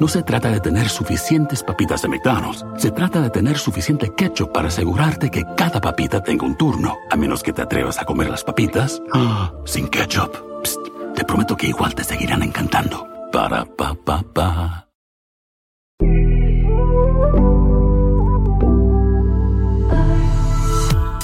No se trata de tener suficientes papitas de McDonald's. Se trata de tener suficiente ketchup para asegurarte que cada papita tenga un turno. A menos que te atrevas a comer las papitas ah, sin ketchup. te prometo que igual te seguirán encantando. Para pa pa pa.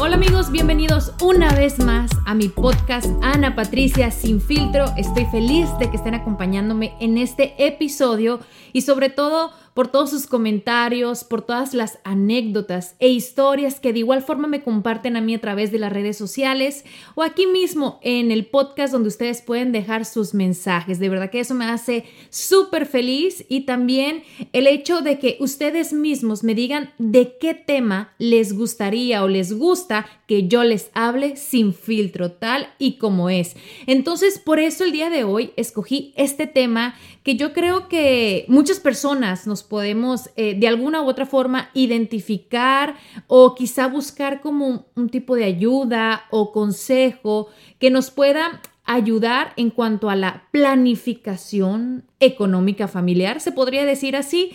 Hola amigos, bienvenidos una vez más a mi podcast Ana Patricia Sin Filtro. Estoy feliz de que estén acompañándome en este episodio y sobre todo por todos sus comentarios, por todas las anécdotas e historias que de igual forma me comparten a mí a través de las redes sociales o aquí mismo en el podcast donde ustedes pueden dejar sus mensajes. De verdad que eso me hace súper feliz y también el hecho de que ustedes mismos me digan de qué tema les gustaría o les gusta que yo les hable sin filtro tal y como es. Entonces, por eso el día de hoy escogí este tema que yo creo que muchas personas nos podemos eh, de alguna u otra forma identificar o quizá buscar como un, tipo de ayuda o consejo que nos pueda ayudar en cuanto a la planificación económica familiar, se podría decir así.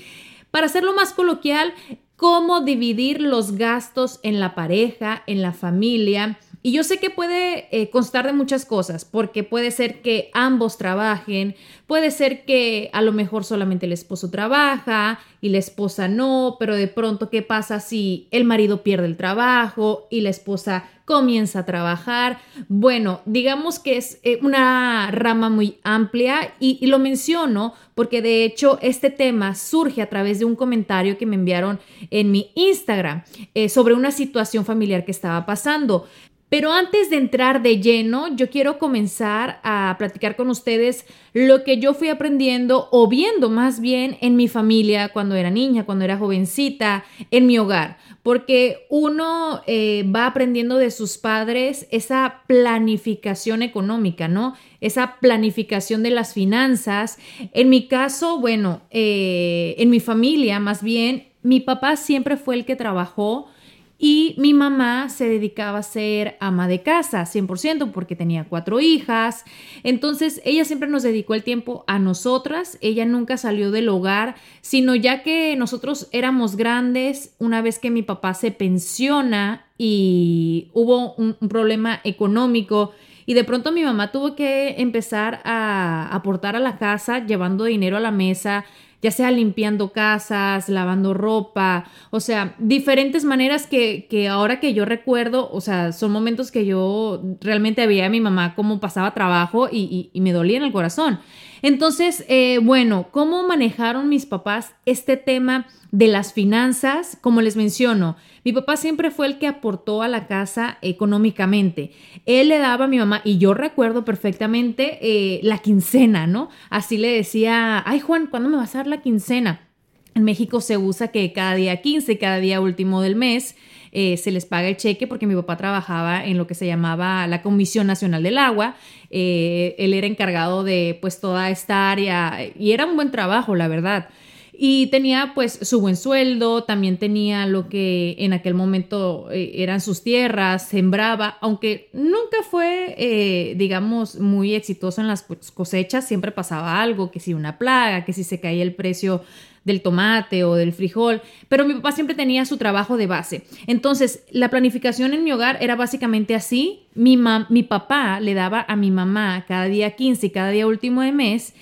Para hacerlo más coloquial, cómo dividir los gastos en la pareja, en la familia, y yo sé que puede eh, constar de muchas cosas, porque puede ser que ambos trabajen, puede ser que a lo mejor solamente el esposo trabaja y la esposa no, pero de pronto, ¿qué pasa si el marido pierde el trabajo y la esposa comienza a trabajar? Bueno, digamos que es eh, una rama muy amplia y, lo menciono porque de hecho este tema surge a través de un comentario que me enviaron en mi Instagram eh, sobre una situación familiar que estaba pasando. Pero antes de entrar de lleno, yo quiero comenzar a platicar con ustedes lo que yo fui aprendiendo o viendo más bien en mi familia cuando era niña, cuando era jovencita, en mi hogar. Porque uno eh, va aprendiendo de sus padres esa planificación económica, ¿no? Esa planificación de las finanzas. En mi caso, bueno, eh, en mi familia más bien, mi papá siempre fue el que trabajó y mi mamá se dedicaba a ser ama de casa, 100%, porque tenía cuatro hijas. Entonces, ella siempre nos dedicó el tiempo a nosotras. Ella nunca salió del hogar, sino ya que nosotros éramos grandes, una vez que mi papá se pensiona y hubo un, problema económico. Y de pronto mi mamá tuvo que empezar a aportar a la casa, llevando dinero a la mesa, ya sea limpiando casas, lavando ropa, o sea, diferentes maneras que, que ahora que yo recuerdo, o sea, son momentos que yo realmente veía a mi mamá cómo pasaba trabajo y, y, me dolía en el corazón. Entonces, eh, bueno, ¿cómo manejaron mis papás este tema de las finanzas? Como les menciono, mi papá siempre fue el que aportó a la casa económicamente. Él le daba a mi mamá, y yo recuerdo perfectamente eh, la quincena, ¿no? Así le decía, ay Juan, ¿cuándo me vas a dar la quincena? En México se usa que cada día 15, cada día último del mes, eh, se les paga el cheque porque mi papá trabajaba en lo que se llamaba la Comisión Nacional del Agua. Eh, él era encargado de pues toda esta área y era un buen trabajo, la verdad. Y tenía pues su buen sueldo, también tenía lo que en aquel momento eh, eran sus tierras, sembraba, aunque nunca fue, eh, digamos, muy exitoso en las cosechas, siempre pasaba algo, que si una plaga, que si se caía el precio del tomate o del frijol, pero mi papá siempre tenía su trabajo de base. Entonces, la planificación en mi hogar era básicamente así. Mi, mi papá le daba a mi mamá cada día 15 y cada día último de mes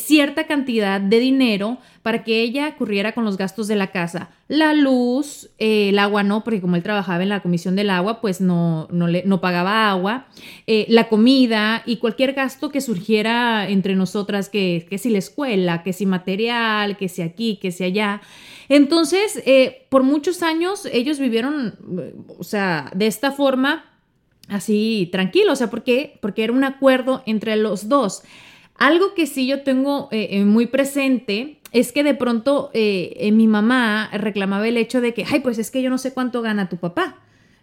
cierta cantidad de dinero para que ella corriera con los gastos de la casa. La luz, eh, el agua no, porque como él trabajaba en la comisión del agua, pues no, no, le, no pagaba agua, eh, la comida y cualquier gasto que surgiera entre nosotras, que, que si la escuela, que si material, que si aquí, que si allá. Entonces, eh, por muchos años ellos vivieron, o sea, de esta forma, así tranquilo, o sea, ¿por qué? Porque era un acuerdo entre los dos. Algo que sí yo tengo eh, eh, muy presente es que de pronto eh, mi mamá reclamaba el hecho de que, ay, pues es que yo no sé cuánto gana tu papá.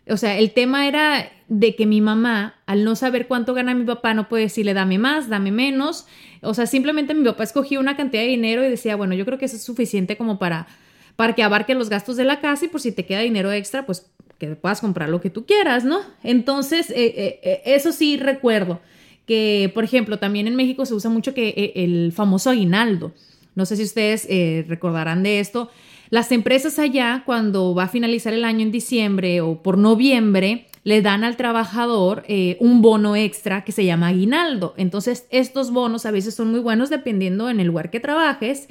O sea, el tema era de que mi mamá, al no saber cuánto gana mi papá, no puede decirle dame más, dame menos. O sea, simplemente mi papá escogía una cantidad de dinero y decía, bueno, yo creo que eso es suficiente como para, para que abarque los gastos de la casa y por si te queda dinero extra, pues que puedas comprar lo que tú quieras, ¿no? Entonces, eso sí recuerdo que, por ejemplo, también en México se usa mucho que eh, el famoso aguinaldo. No sé si ustedes eh, recordarán de esto. Las empresas allá, cuando va a finalizar el año en diciembre o por noviembre, le dan al trabajador eh, un bono extra que se llama aguinaldo. Entonces, estos bonos a veces son muy buenos dependiendo en el lugar que trabajes.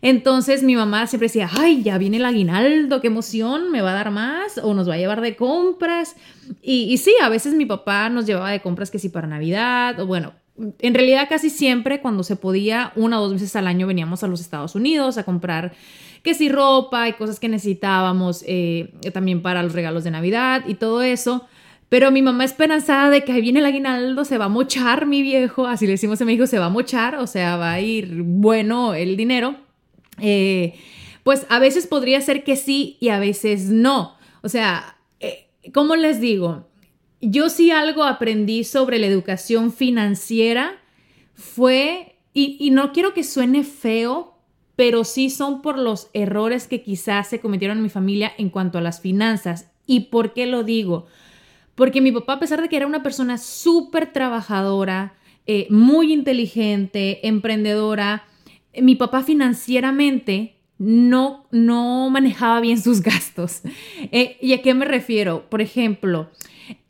Entonces mi mamá siempre decía, ay, ya viene el aguinaldo, qué emoción, me va a dar más o nos va a llevar de compras. Y, sí, a veces mi papá nos llevaba de compras que sí para Navidad bueno. En realidad casi siempre cuando se podía, una o dos veces al año veníamos a los Estados Unidos a comprar que sí ropa y cosas que necesitábamos eh, también para los regalos de Navidad y todo eso. Pero mi mamá esperanzada de que ahí viene el aguinaldo, se va a mochar mi viejo, así le decimos a mi hijo, se va a mochar, o sea, va a ir bueno el dinero. Eh, pues a veces podría ser que sí y a veces no. O sea, eh, ¿cómo les digo? Yo sí algo aprendí sobre la educación financiera fue, y, no quiero que suene feo, pero sí son por los errores que quizás se cometieron en mi familia en cuanto a las finanzas. ¿Y por qué lo digo? Porque mi papá, a pesar de que era una persona súper trabajadora, eh, muy inteligente, emprendedora, mi papá financieramente no, no manejaba bien sus gastos. Eh, ¿Y a qué me refiero? Por ejemplo,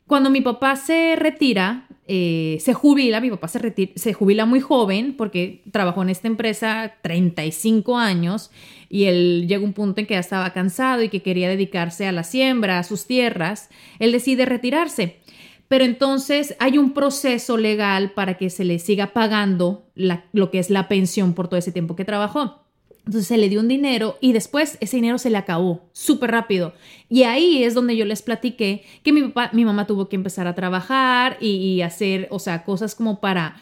cuando mi papá se retira, eh, se jubila, mi papá se, se jubila muy joven porque trabajó en esta empresa 35 años y él llega un punto en que ya estaba cansado y que quería dedicarse a la siembra, a sus tierras, él decide retirarse. Pero entonces hay un proceso legal para que se le siga pagando lo que es la pensión por todo ese tiempo que trabajó. Entonces se le dio un dinero y después ese dinero se le acabó súper rápido. Y ahí es donde yo les platiqué que mi papá, mi mamá tuvo que empezar a trabajar y, hacer, o sea, cosas como para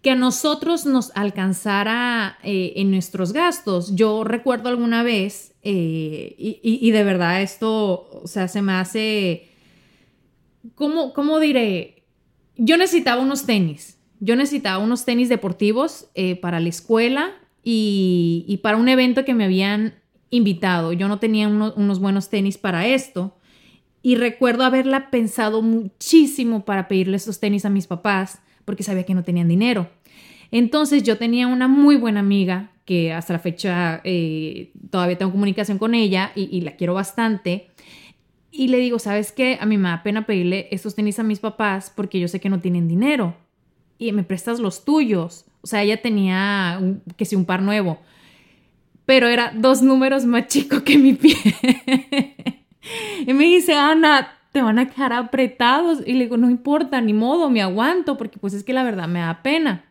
que a nosotros nos alcanzara eh, en nuestros gastos. Yo recuerdo alguna vez, eh, y, y, de verdad esto, o sea, se me hace ¿cómo, cómo diré? Yo necesitaba unos tenis. Yo necesitaba unos tenis deportivos eh, para la escuela y, para un evento que me habían invitado. Yo no tenía unos buenos tenis para esto. Y recuerdo haberla pensado muchísimo para pedirle esos tenis a mis papás porque sabía que no tenían dinero. Entonces yo tenía una muy buena amiga que hasta la fecha eh, todavía tengo comunicación con ella y, y la quiero bastante. Y le digo, ¿sabes qué? A mí me da pena pedirle estos tenis a mis papás porque yo sé que no tienen dinero. Y me prestas los tuyos. O sea, ella tenía, que sí, un par nuevo. Pero era dos números más chico que mi pie. y me dice, Ana, te van a quedar apretados. Y le digo, no importa, ni modo, me aguanto, porque pues es que la verdad me da pena.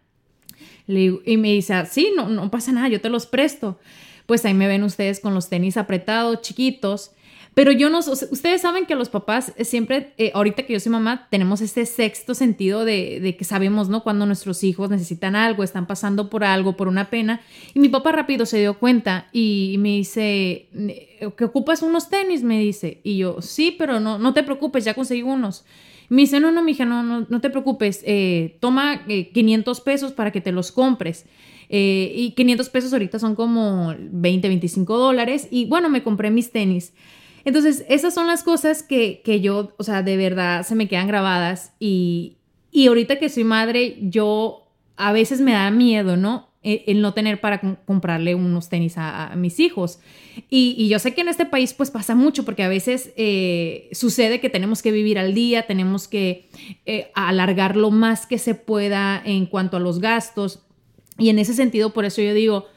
y me dice, ah, sí, no, no pasa nada, yo te los presto. Pues ahí me ven ustedes con los tenis apretados, chiquitos. Pero yo no, ustedes saben que los papás siempre, eh, ahorita que yo soy mamá, tenemos este sexto sentido de, que sabemos, ¿no? Cuando nuestros hijos necesitan algo, están pasando por algo, por una pena. Y mi papá rápido se dio cuenta y, me dice, ¿que ocupas unos tenis? Me dice. Y yo, sí, pero no, no te preocupes, ya conseguí unos. Me dice, no, no, mija, no, no, no te preocupes, eh, toma 500 eh, pesos para que te los compres. y 500 pesos ahorita son como 20, 25 dólares. Y bueno, me compré mis tenis. Entonces, esas son las cosas que, yo, o sea, de verdad se me quedan grabadas y, y ahorita que soy madre, yo a veces me da miedo, ¿no? E, el, no tener para comprarle unos tenis a, mis hijos. Y, yo sé que en este país pues pasa mucho porque a veces eh, sucede que tenemos que vivir al día, tenemos que eh, alargar lo más que se pueda en cuanto a los gastos. Y en ese sentido, por eso yo digo,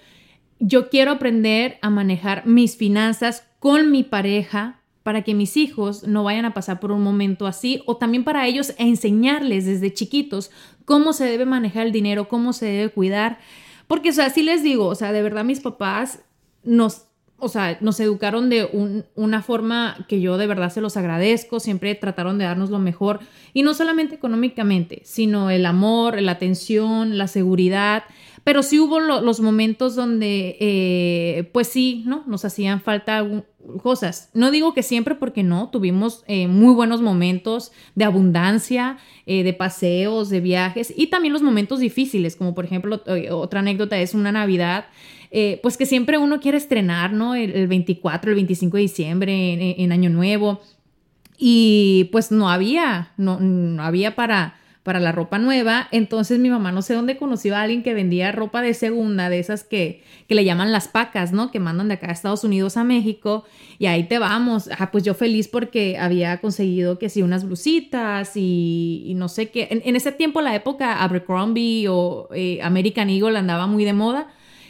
yo quiero aprender a manejar mis finanzas con mi pareja para que mis hijos no vayan a pasar por un momento así o también para ellos enseñarles desde chiquitos cómo se debe manejar el dinero, cómo se debe cuidar. Porque, o sea, sí les digo, o sea, de verdad mis papás nos, o sea, nos educaron de una forma que yo de verdad se los agradezco, siempre trataron de darnos lo mejor, y no solamente económicamente, sino el amor, la atención, la seguridad, pero sí hubo los momentos donde, eh, pues sí, ¿no? Nos hacían falta cosas. No digo que siempre, porque no, tuvimos eh, muy buenos momentos de abundancia, eh, de paseos, de viajes, y también los momentos difíciles, como por ejemplo, otra anécdota es una Navidad pues que siempre uno quiere estrenar, ¿no? El, 24, el 25 de diciembre, en, Año Nuevo. Y pues no había, no, había para, para la ropa nueva. Entonces mi mamá no sé dónde conoció a alguien que vendía ropa de segunda, de esas que, que le llaman las pacas, ¿no? Que mandan de acá a Estados Unidos a México. Y ahí te vamos. Ah, pues yo feliz porque había conseguido que sí, unas blusitas y, no sé qué. En, ese tiempo, la época Abercrombie o eh, American Eagle andaba muy de moda.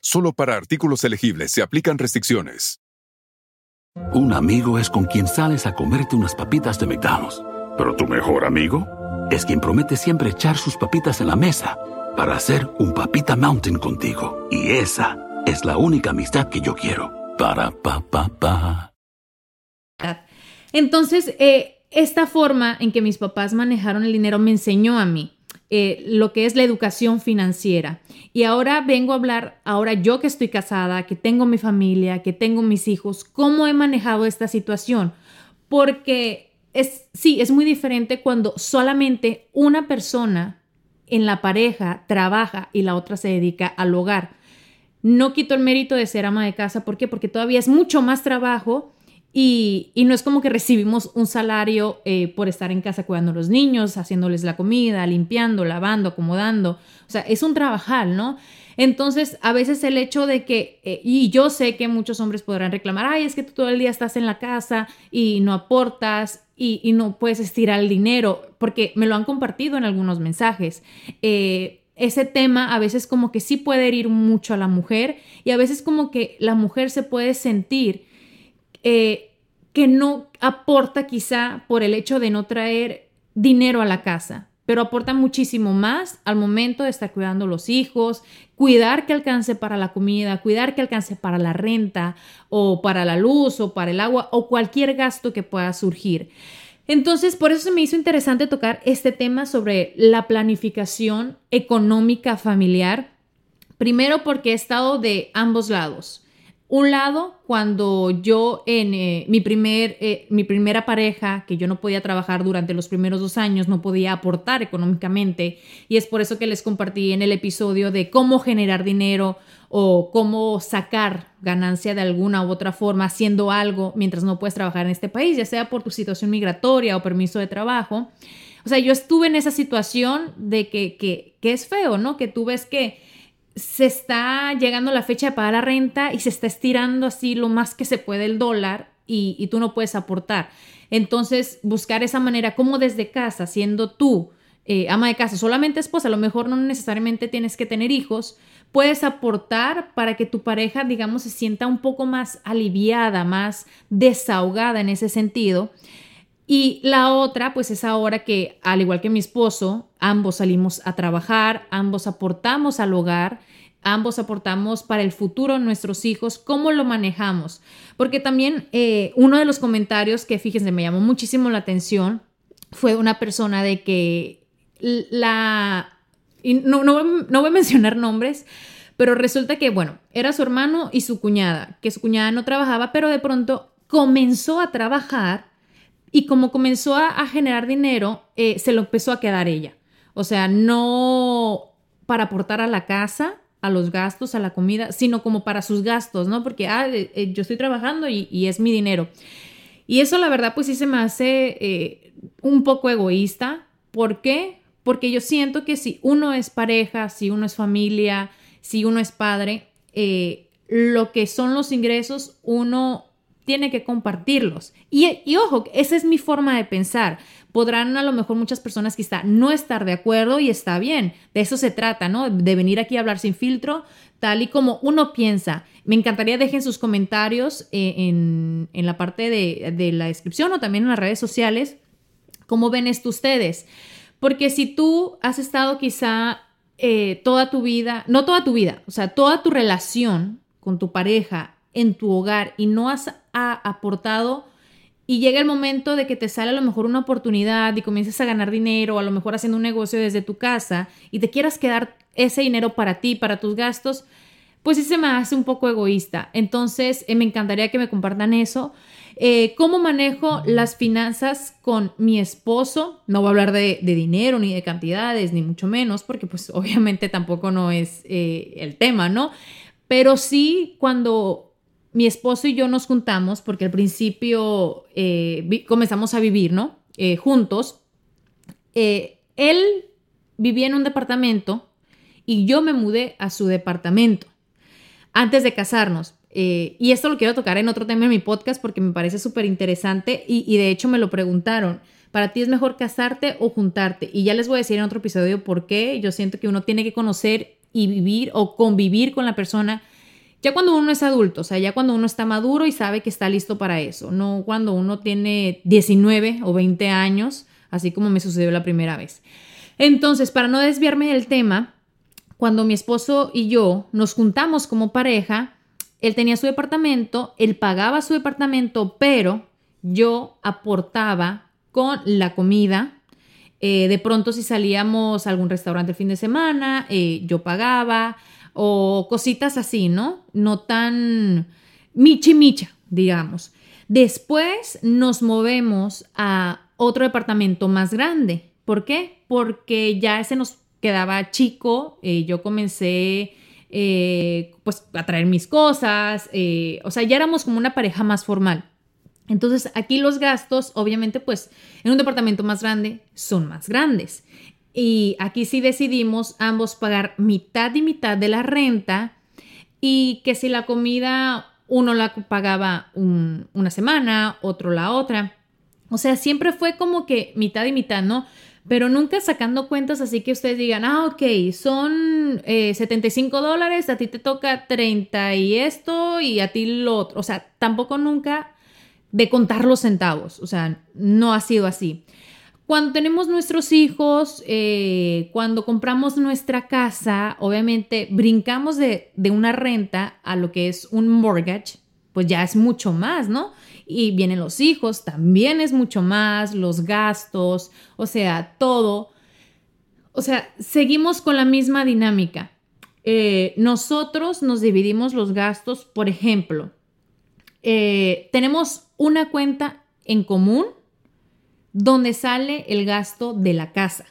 Solo para artículos elegibles se aplican restricciones. Un amigo es con quien sales a comerte unas papitas de McDonald's. Pero tu mejor amigo es quien promete siempre echar sus papitas en la mesa para hacer un papita mountain contigo. Y esa es la única amistad que yo quiero. Para pa pa pa. Entonces, eh, esta forma en que mis papás manejaron el dinero me enseñó a mí eh, lo que es la educación financiera. Y ahora vengo a hablar, ahora yo que estoy casada, que tengo mi familia, que tengo mis hijos, cómo he manejado esta situación. Porque es, sí, es muy diferente cuando solamente una persona en la pareja trabaja y la otra se dedica al hogar. No quito el mérito de ser ama de casa, ¿por qué? Porque todavía es mucho más trabajo y, no es como que recibimos un salario eh, por estar en casa cuidando a los niños, haciéndoles la comida, limpiando, lavando, acomodando. O sea, es un trabajar, ¿no? Entonces, a veces el hecho de que, eh, y yo sé que muchos hombres podrán reclamar, ay, es que tú todo el día estás en la casa y no aportas y, no puedes estirar el dinero, porque me lo han compartido en algunos mensajes. Eh, ese tema a veces como que sí puede herir mucho a la mujer y a veces como que la mujer se puede sentir eh, que no aporta quizá por el hecho de no traer dinero a la casa, pero aporta muchísimo más al momento de estar cuidando los hijos, cuidar que alcance para la comida, cuidar que alcance para la renta o para la luz o para el agua o cualquier gasto que pueda surgir. Entonces, por eso se me hizo interesante tocar este tema sobre la planificación económica familiar. Primero porque he estado de ambos lados. Un lado, cuando yo en eh, mi, primer, eh, mi primera pareja, que yo no podía trabajar durante los primeros dos años, no podía aportar económicamente, y es por eso que les compartí en el episodio de cómo generar dinero o cómo sacar ganancia de alguna u otra forma haciendo algo mientras no puedes trabajar en este país, ya sea por tu situación migratoria o permiso de trabajo. O sea, yo estuve en esa situación de que, que, que es feo, ¿no? Que tú ves que se está llegando la fecha de pagar la renta y se está estirando así lo más que se puede el dólar y, tú no puedes aportar. Entonces, buscar esa manera, como desde casa, siendo tú eh, ama de casa, solamente esposa, a lo mejor no necesariamente tienes que tener hijos, puedes aportar para que tu pareja, digamos, se sienta un poco más aliviada, más desahogada en ese sentido. Y la otra, pues es ahora que, al igual que mi esposo, ambos salimos a trabajar, ambos aportamos al hogar ambos aportamos para el futuro de nuestros hijos, cómo lo manejamos. Porque también eh, uno de los comentarios que, fíjense, me llamó muchísimo la atención fue una persona de que la... no, no, no voy a mencionar nombres, pero resulta que, bueno, era su hermano y su cuñada, que su cuñada no trabajaba, pero de pronto comenzó a trabajar y como comenzó a, generar dinero, eh, se lo empezó a quedar ella. O sea, no para aportar a la casa, a los gastos, a la comida, sino como para sus gastos, ¿no? Porque, ah, eh, eh, yo estoy trabajando y, es mi dinero. Y eso la verdad pues sí se me hace un poco egoísta. ¿Por qué? Porque yo siento que si uno es pareja, si uno es familia, si uno es padre, lo que son los ingresos, uno tiene que compartirlos. Y, ojo, esa es mi forma de pensar. Podrán a lo mejor muchas personas quizá no estar de acuerdo y está bien. De eso se trata, ¿no? De venir aquí a hablar sin filtro, tal y como uno piensa. Me encantaría dejen sus comentarios eh, en, en, la parte de, de, la descripción o también en las redes sociales. ¿Cómo ven esto ustedes? Porque si tú has estado quizá eh, toda tu vida, no toda tu vida, o sea, toda tu relación con tu pareja en tu hogar y no has aportado y llega el momento de que te sale a lo mejor una oportunidad y comiences a ganar dinero o a lo mejor haciendo un negocio desde tu casa y te quieras quedar ese dinero para ti, para tus gastos, pues sí se me hace un poco egoísta. Entonces, eh, me encantaría que me compartan eso. Eh, ¿Cómo manejo las finanzas con mi esposo? No voy a hablar de, dinero ni de cantidades, ni mucho menos, porque pues obviamente tampoco no es eh, el tema, ¿no? Pero sí cuando mi esposo y yo nos juntamos porque al principio eh, comenzamos a vivir, ¿no? Eh, juntos. Eh, él vivía en un departamento y yo me mudé a su departamento antes de casarnos. y esto lo quiero tocar en otro tema en mi podcast porque me parece súper interesante y, y de hecho me lo preguntaron. ¿Para ti es mejor casarte o juntarte? Y ya les voy a decir en otro episodio por qué. Yo siento que uno tiene que conocer y vivir o convivir con la persona ya cuando uno es adulto, o sea, ya cuando uno está maduro y sabe que está listo para eso, no cuando uno tiene 19 o 20 años, así como me sucedió la primera vez. Entonces, para no desviarme del tema, cuando mi esposo y yo nos juntamos como pareja, él tenía su departamento, él pagaba su departamento, pero yo aportaba con la comida. Eh, de pronto si salíamos a algún restaurante el fin de semana, eh, yo pagaba o cositas así, ¿no? No tan michi micha, digamos. Después nos movemos a otro departamento más grande. ¿Por qué? Porque ya ese nos quedaba chico. Eh, yo comencé eh, pues a traer mis cosas. Eh, o sea, ya éramos como una pareja más formal. Entonces aquí los gastos, obviamente, pues en un departamento más grande son más grandes. Y aquí sí decidimos ambos pagar mitad y mitad de la renta y que si la comida uno la pagaba una semana, otro la otra. O sea, siempre fue como que mitad y mitad, ¿no? Pero nunca sacando cuentas así que ustedes digan, ah, ok, son 75 eh, dólares, a ti te toca 30 y esto y a ti lo otro. O sea, tampoco nunca de contar los centavos. O sea, no ha sido así. Cuando tenemos nuestros hijos, eh, cuando compramos nuestra casa, obviamente brincamos de, una renta a lo que es un mortgage, pues ya es mucho más, ¿no? Y vienen los hijos, también es mucho más, los gastos, o sea, todo. O sea, seguimos con la misma dinámica. Eh, nosotros nos dividimos los gastos, por ejemplo, eh, tenemos una cuenta en común donde sale el gasto de la casa.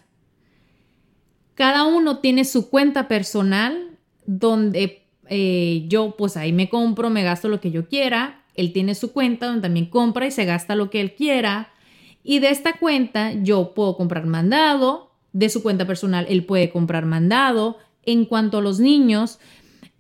Cada uno tiene su cuenta personal donde eh, yo pues ahí me compro, me gasto lo que yo quiera. Él tiene su cuenta donde también compra y se gasta lo que él quiera. Y de esta cuenta yo puedo comprar mandado, de su cuenta personal él puede comprar mandado. En cuanto a los niños,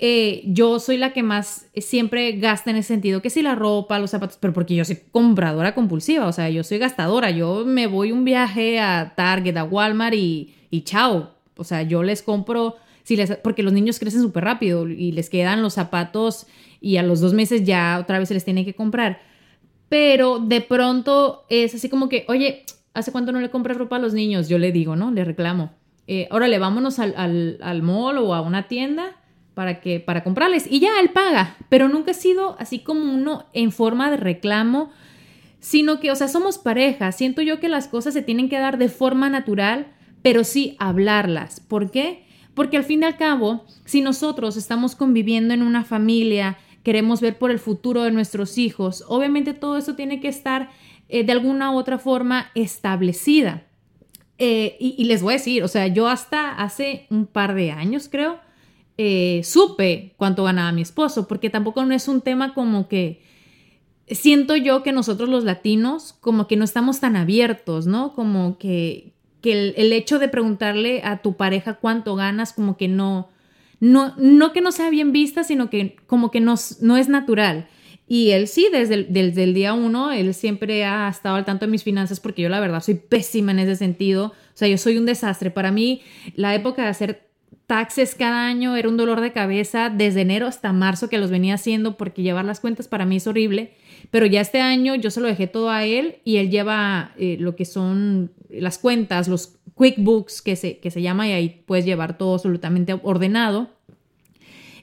eh, yo soy la que más siempre gasta en ese sentido, que si la ropa, los zapatos, pero porque yo soy compradora compulsiva, o sea, yo soy gastadora, yo me voy un viaje a Target, a Walmart y, y chao, o sea, yo les compro, si les, porque los niños crecen súper rápido y les quedan los zapatos y a los dos meses ya otra vez se les tiene que comprar, pero de pronto es así como que, oye, ¿hace cuánto no le compras ropa a los niños? Yo le digo, ¿no? Le reclamo. Eh, órale, vámonos al, al, al mall o a una tienda para que para comprarles y ya él paga, pero nunca ha sido así como uno en forma de reclamo, sino que, o sea, somos pareja, siento yo que las cosas se tienen que dar de forma natural, pero sí hablarlas. ¿Por qué? Porque al fin y al cabo, si nosotros estamos conviviendo en una familia, queremos ver por el futuro de nuestros hijos, obviamente todo eso tiene que estar eh, de alguna u otra forma establecida. Eh, y, y les voy a decir, o sea, yo hasta hace un par de años, creo, eh, supe cuánto ganaba mi esposo, porque tampoco no es un tema como que siento yo que nosotros los latinos como que no estamos tan abiertos, ¿no? Como que, que el, hecho de preguntarle a tu pareja cuánto ganas como que no, no, no que no sea bien vista, sino que como que no, no es natural. Y él sí, desde el, desde el día uno, él siempre ha estado al tanto de mis finanzas porque yo la verdad soy pésima en ese sentido. O sea, yo soy un desastre. Para mí, la época de hacer taxes cada año era un dolor de cabeza desde enero hasta marzo que los venía haciendo porque llevar las cuentas para mí es horrible. Pero ya este año yo se lo dejé todo a él y él lleva eh, lo que son las cuentas, los QuickBooks que se, que se llama y ahí puedes llevar todo absolutamente ordenado.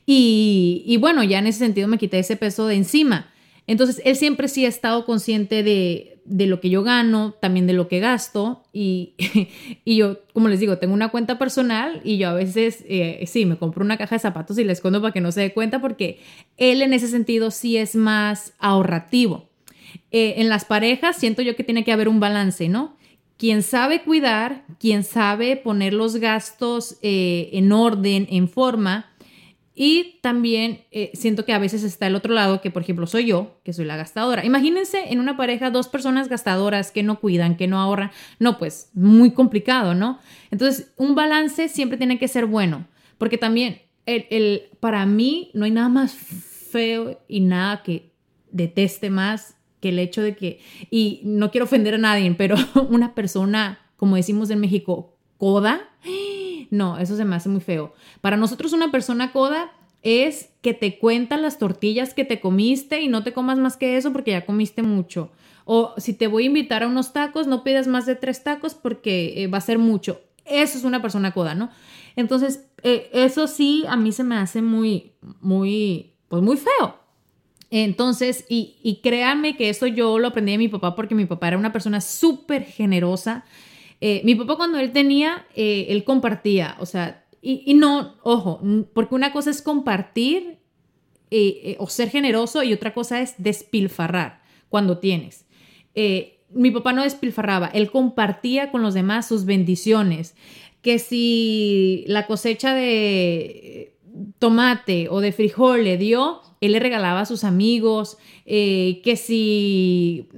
Y, bueno, ya en ese sentido me quité ese peso de encima. Entonces, él siempre sí ha estado consciente de, de lo que yo gano, también de lo que gasto. Y, y, yo, como les digo, tengo una cuenta personal y yo a veces, eh, sí, me compro una caja de zapatos y la escondo para que no se dé cuenta porque él en ese sentido sí es más ahorrativo. Eh, en las parejas siento yo que tiene que haber un balance, ¿no? Quien sabe cuidar, quien sabe poner los gastos eh, en orden, en forma, y también eh, siento que a veces está el otro lado, que por ejemplo soy yo, que soy la gastadora. Imagínense en una pareja dos personas gastadoras que no cuidan, que no ahorran. No, pues muy complicado, ¿no? Entonces, un balance siempre tiene que ser bueno, porque también el, el, para mí no hay nada más feo y nada que deteste más que el hecho de que, y no quiero ofender a nadie, pero una persona, como decimos en México, coda no, eso se me hace muy feo. Para nosotros una persona coda es que te cuentan las tortillas que te comiste y no te comas más que eso porque ya comiste mucho. O si te voy a invitar a unos tacos, no pidas más de tres tacos porque eh, va a ser mucho. Eso es una persona coda, ¿no? Entonces, eh, eso sí, a mí se me hace muy, muy, pues muy feo. Entonces, y, y créanme que eso yo lo aprendí de mi papá porque mi papá era una persona súper generosa. Eh, mi papá cuando él tenía, eh, él compartía, o sea, y, no, ojo, porque una cosa es compartir eh, o ser generoso y otra cosa es despilfarrar cuando tienes. mi papá no despilfarraba, él compartía con los demás sus bendiciones, que si la cosecha de tomate o de frijol le dio, él le regalaba a sus amigos, eh, que si,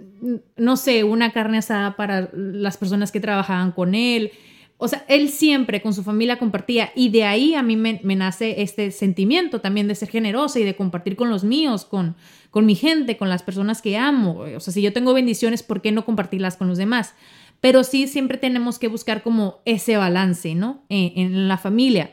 no sé, una carne asada para las personas que trabajaban con él. O sea, él siempre con su familia compartía y de ahí a mí me, nace este sentimiento también de ser generosa y de compartir con los míos, con, con mi gente, con las personas que amo. O sea, si yo tengo bendiciones, ¿por qué no compartirlas con los demás? Pero sí siempre tenemos que buscar como ese balance, ¿no? en la familia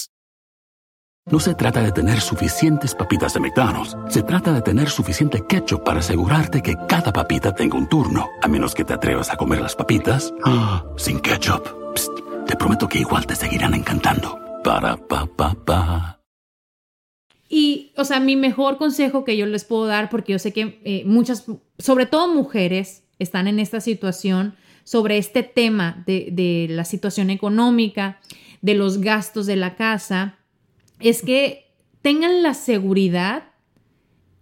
No se trata de tener suficientes papitas de McDonald's. Se trata de tener suficiente ketchup para asegurarte que cada papita tenga un turno. A menos que te atrevas a comer las papitas ah, sin ketchup. te prometo que igual te seguirán encantando. Para pa pa pa. Y, o sea, mi mejor consejo que yo les puedo dar, porque yo sé que eh, muchas, sobre todo mujeres, están en esta situación sobre este tema de la situación económica, de los gastos de la casa es que tengan la seguridad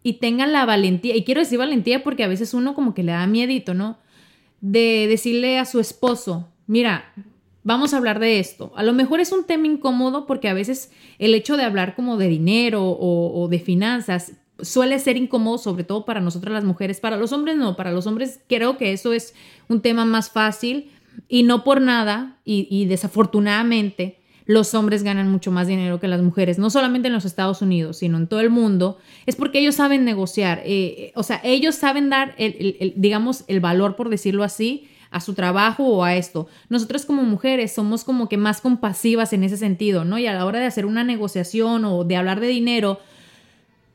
y tengan la valentía, y quiero decir valentía porque a veces uno como que le da miedito, ¿no? De decirle a su esposo, mira, vamos a hablar de esto. A lo mejor es un tema incómodo porque a veces el hecho de hablar como de dinero o, de finanzas suele ser incómodo, sobre todo para nosotras las mujeres. Para los hombres no, para los hombres creo que eso es un tema más fácil y no por nada, y desafortunadamente, los hombres ganan mucho más dinero que las mujeres, no solamente en los Estados Unidos, sino en todo el mundo, es porque ellos saben negociar, eh, o sea, ellos saben dar, el, digamos, el valor, por decirlo así, a su trabajo o a esto. Nosotros como mujeres somos como que más compasivas en ese sentido, ¿no? Y a la hora de hacer una negociación o de hablar de dinero,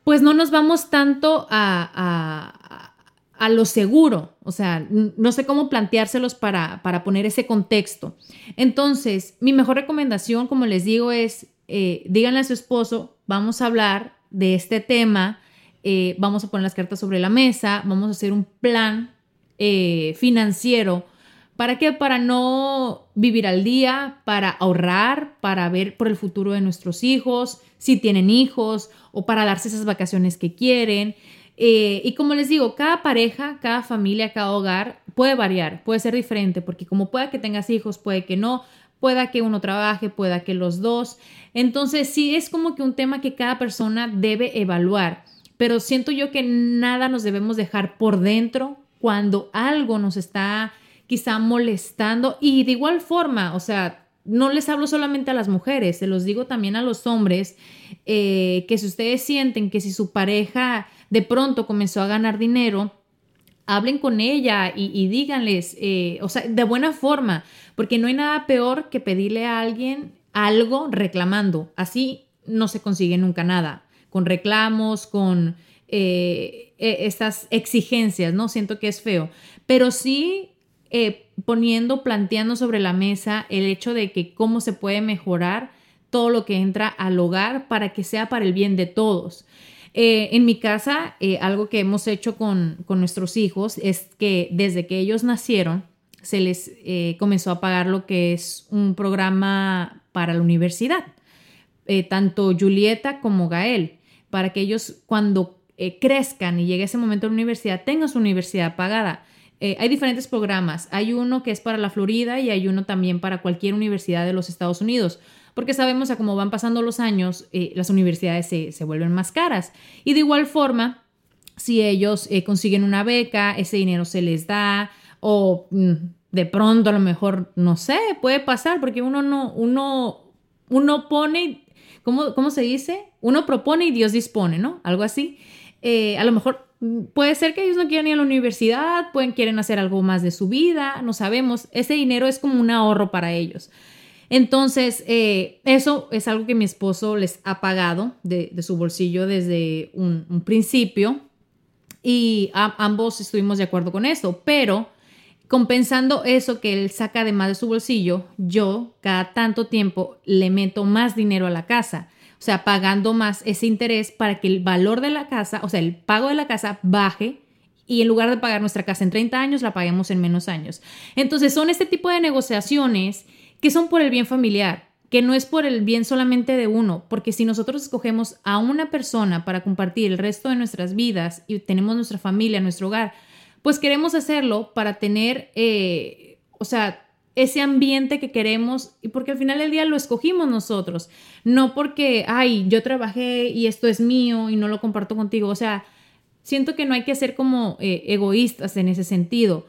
pues no nos vamos tanto a lo seguro, o sea, no sé cómo planteárselos para, para poner ese contexto. Entonces, mi mejor recomendación, como les digo, es eh, díganle a su esposo, vamos a hablar de este tema, eh, vamos a poner las cartas sobre la mesa, vamos a hacer un plan eh, financiero ¿Para qué? Para no vivir al día, para ahorrar, para ver por el futuro de nuestros hijos, si tienen hijos, o para darse esas vacaciones que quieren. Eh, y como les digo, cada pareja, cada familia, cada hogar puede variar, puede ser diferente, porque como pueda que tengas hijos, puede que no, pueda que uno trabaje, pueda que los dos. Entonces sí es como que un tema que cada persona debe evaluar, pero siento yo que nada nos debemos dejar por dentro cuando algo nos está quizá molestando y de igual forma, o sea, no les hablo solamente a las mujeres, se los digo también a los hombres, eh, que si ustedes sienten que si su pareja de pronto comenzó a ganar dinero, hablen con ella y, díganles, eh, o sea, de buena forma, porque no hay nada peor que pedirle a alguien algo reclamando. Así no se consigue nunca nada, con reclamos, con eh, e, estas exigencias, ¿no? Siento que es feo, pero sí eh, poniendo, planteando sobre la mesa el hecho de que cómo se puede mejorar todo lo que entra al hogar para que sea para el bien de todos. Eh, en mi casa, eh, algo que hemos hecho con, nuestros hijos es que desde que ellos nacieron, se les eh, comenzó a pagar lo que es un programa para la universidad, tanto Julieta como Gael, para que ellos cuando crezcan y llegue ese momento a la universidad tengan su universidad pagada. hay diferentes programas. Hay uno que es para la Florida y hay uno también para cualquier universidad de los Estados Unidos porque sabemos a cómo van pasando los años, eh, las universidades se, vuelven más caras. Y de igual forma, si ellos eh, consiguen una beca, ese dinero se les da o mm, de pronto a lo mejor, no sé, puede pasar porque uno no, uno, uno pone, ¿cómo, ¿cómo se dice? Uno propone y Dios dispone, ¿no? Algo así. Eh, a lo mejor mm, puede ser que ellos no quieran ir a la universidad, pueden quieren hacer algo más de su vida, no sabemos. Ese dinero es como un ahorro para ellos. Entonces, eh, eso es algo que mi esposo les ha pagado de, su bolsillo desde un, principio y ambos estuvimos de acuerdo con esto, pero compensando eso que él saca además de su bolsillo, yo cada tanto tiempo le meto más dinero a la casa, o sea, pagando más ese interés para que el valor de la casa, o sea, el pago de la casa baje y en lugar de pagar nuestra casa en 30 años, la paguemos en menos años. Entonces, son este tipo de negociaciones que son por el bien familiar, que no es por el bien solamente de uno, porque si nosotros escogemos a una persona para compartir el resto de nuestras vidas y tenemos nuestra familia, nuestro hogar, pues queremos hacerlo para tener, eh, o sea, ese ambiente que queremos y porque al final del día lo escogimos nosotros, no porque, ay, yo trabajé y esto es mío y no lo comparto contigo, o sea, siento que no hay que ser como eh, egoístas en ese sentido.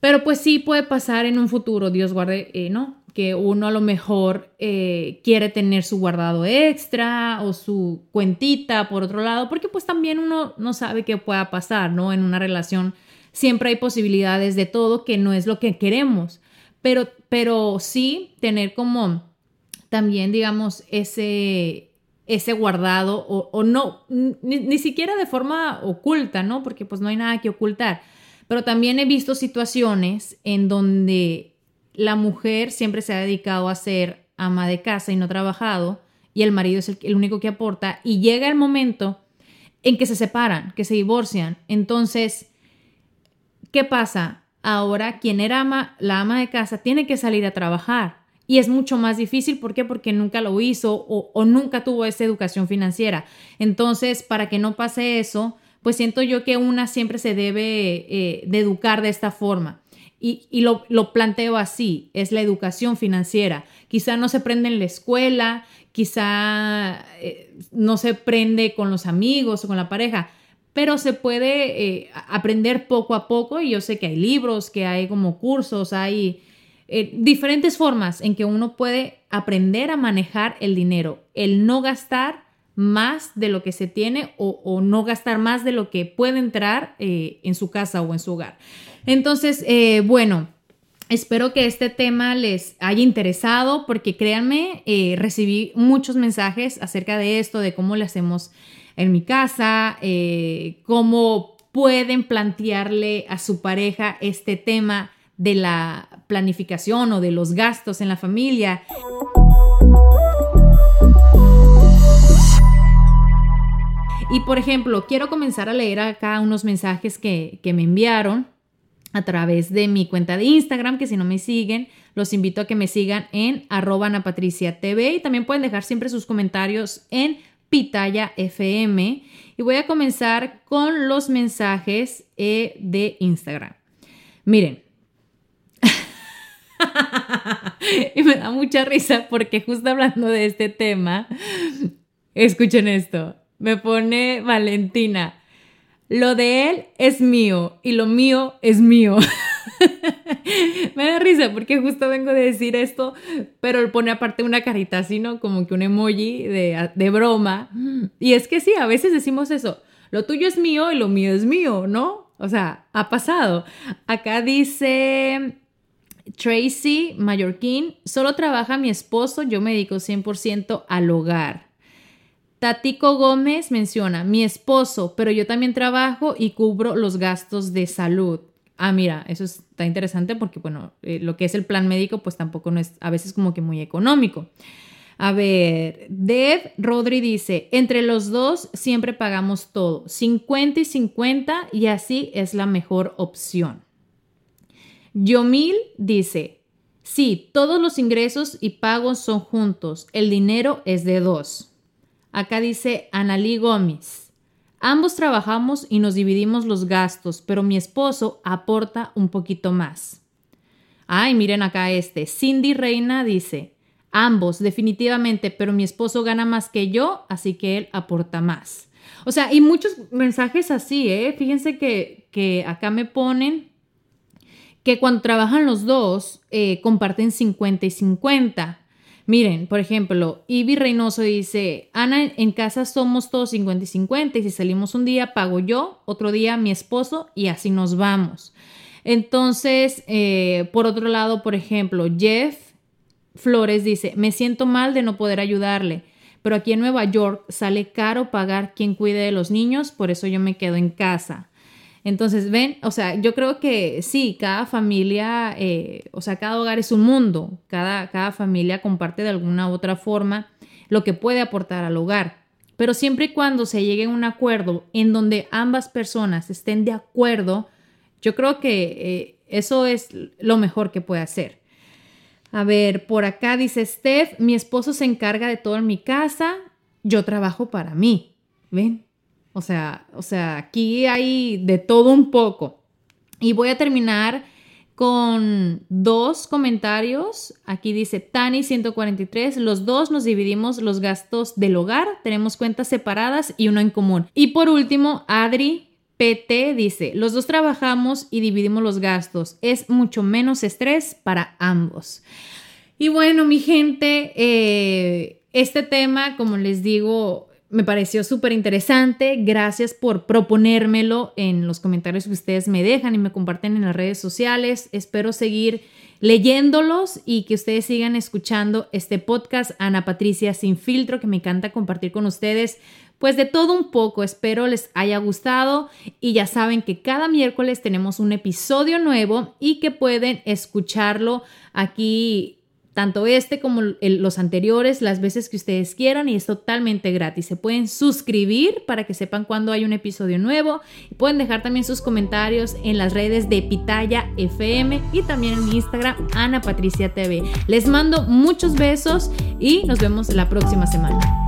Pero pues sí puede pasar en un futuro, Dios guarde, eh, ¿no? Que uno a lo mejor eh, quiere tener su guardado extra o su cuentita por otro lado, porque pues también uno no sabe qué pueda pasar, ¿no? En una relación siempre hay posibilidades de todo que no es lo que queremos, pero, pero sí tener como también, digamos, ese, ese guardado o, no, ni, ni, siquiera de forma oculta, ¿no? Porque pues no hay nada que ocultar. Pero también he visto situaciones en donde la mujer siempre se ha dedicado a ser ama de casa y no trabajado, y el marido es el, único que aporta, y llega el momento en que se separan, que se divorcian. Entonces, ¿qué pasa? Ahora quien era ama, la ama de casa tiene que salir a trabajar. Y es mucho más difícil, ¿por qué? Porque nunca lo hizo o, nunca tuvo esa educación financiera. Entonces, para que no pase eso, pues siento yo que una siempre se debe eh, de educar de esta forma. Y, lo, planteo así, es la educación financiera. Quizá no se prende en la escuela, quizá eh, no se prende con los amigos o con la pareja, pero se puede eh, aprender poco a poco y yo sé que hay libros, que hay como cursos, hay eh, diferentes formas en que uno puede aprender a manejar el dinero, el no gastar más de lo que se tiene o, no gastar más de lo que puede entrar en su casa o en su hogar. Entonces, eh, bueno, espero que este tema les haya interesado porque créanme, eh, recibí muchos mensajes acerca de esto, de cómo le hacemos en mi casa, eh, cómo pueden plantearle a su pareja este tema de la planificación o de los gastos en la familia. Y por ejemplo, quiero comenzar a leer acá unos mensajes que, que me enviaron a través de mi cuenta de Instagram, que si no me siguen, los invito a que me sigan en arroba TV y también pueden dejar siempre sus comentarios en Pitaya FM. Y voy a comenzar con los mensajes eh, de Instagram. Miren. y me da mucha risa porque justo hablando de este tema, escuchen esto, me pone Valentina. Lo de él es mío y lo mío es mío. me da risa porque justo vengo de decir esto, pero él pone aparte una carita así, ¿no? Como que un emoji de, de broma. Y es que sí, a veces decimos eso. Lo tuyo es mío y lo mío es mío, ¿no? O sea, ha pasado. Acá dice Tracy Mallorquín, solo trabaja mi esposo, yo me dedico 100% al hogar. Tatico Gómez menciona, mi esposo, pero yo también trabajo y cubro los gastos de salud. Ah, mira, eso está interesante porque, bueno, eh, lo que es el plan médico, pues tampoco no es a veces como que muy económico. A ver, Dev Rodri dice, entre los dos siempre pagamos todo, 50 y 50 y así es la mejor opción. Yomil dice, sí, todos los ingresos y pagos son juntos, el dinero es de dos. Acá dice Analí Gómez. Ambos trabajamos y nos dividimos los gastos, pero mi esposo aporta un poquito más. Ay, miren acá este. Cindy Reina dice, ambos, definitivamente, pero mi esposo gana más que yo, así que él aporta más. O sea, y muchos mensajes así, ¿eh? Fíjense que, que acá me ponen que cuando trabajan los dos, eh, comparten 50 y 50. Miren, por ejemplo, Ivy Reynoso dice, Ana, en casa somos todos 50 y 50 y si salimos un día pago yo, otro día mi esposo y así nos vamos. Entonces, eh, por otro lado, por ejemplo, Jeff Flores dice, me siento mal de no poder ayudarle, pero aquí en Nueva York sale caro pagar quien cuide de los niños, por eso yo me quedo en casa. Entonces, ven, o sea, yo creo que sí, cada familia, eh, o sea, cada hogar es un mundo, cada, cada familia comparte de alguna u otra forma lo que puede aportar al hogar. Pero siempre y cuando se llegue a un acuerdo en donde ambas personas estén de acuerdo, yo creo que eh, eso es lo mejor que puede hacer. A ver, por acá dice Steph, mi esposo se encarga de todo en mi casa, yo trabajo para mí. ¿Ven? O sea, o sea, aquí hay de todo un poco. Y voy a terminar con dos comentarios. Aquí dice Tani 143, los dos nos dividimos los gastos del hogar, tenemos cuentas separadas y uno en común. Y por último, Adri PT dice, los dos trabajamos y dividimos los gastos, es mucho menos estrés para ambos. Y bueno, mi gente, eh, este tema, como les digo, me pareció súper interesante. Gracias por proponérmelo en los comentarios que ustedes me dejan y me comparten en las redes sociales. Espero seguir leyéndolos y que ustedes sigan escuchando este podcast Ana Patricia Sin Filtro que me encanta compartir con ustedes. Pues de todo un poco, espero les haya gustado y ya saben que cada miércoles tenemos un episodio nuevo y que pueden escucharlo aquí tanto este como los anteriores, las veces que ustedes quieran y es totalmente gratis. Se pueden suscribir para que sepan cuando hay un episodio nuevo y pueden dejar también sus comentarios en las redes de Pitaya FM y también en mi Instagram Ana Patricia TV. Les mando muchos besos y nos vemos la próxima semana.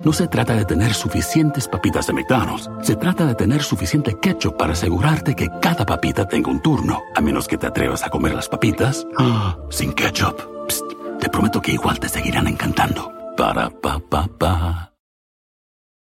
No se trata de tener suficientes papitas de McDonald's. Se trata de tener suficiente ketchup para asegurarte que cada papita tenga un turno. A menos que te atrevas a comer las papitas ah, sin ketchup. te prometo que igual te seguirán encantando. Para pa pa pa.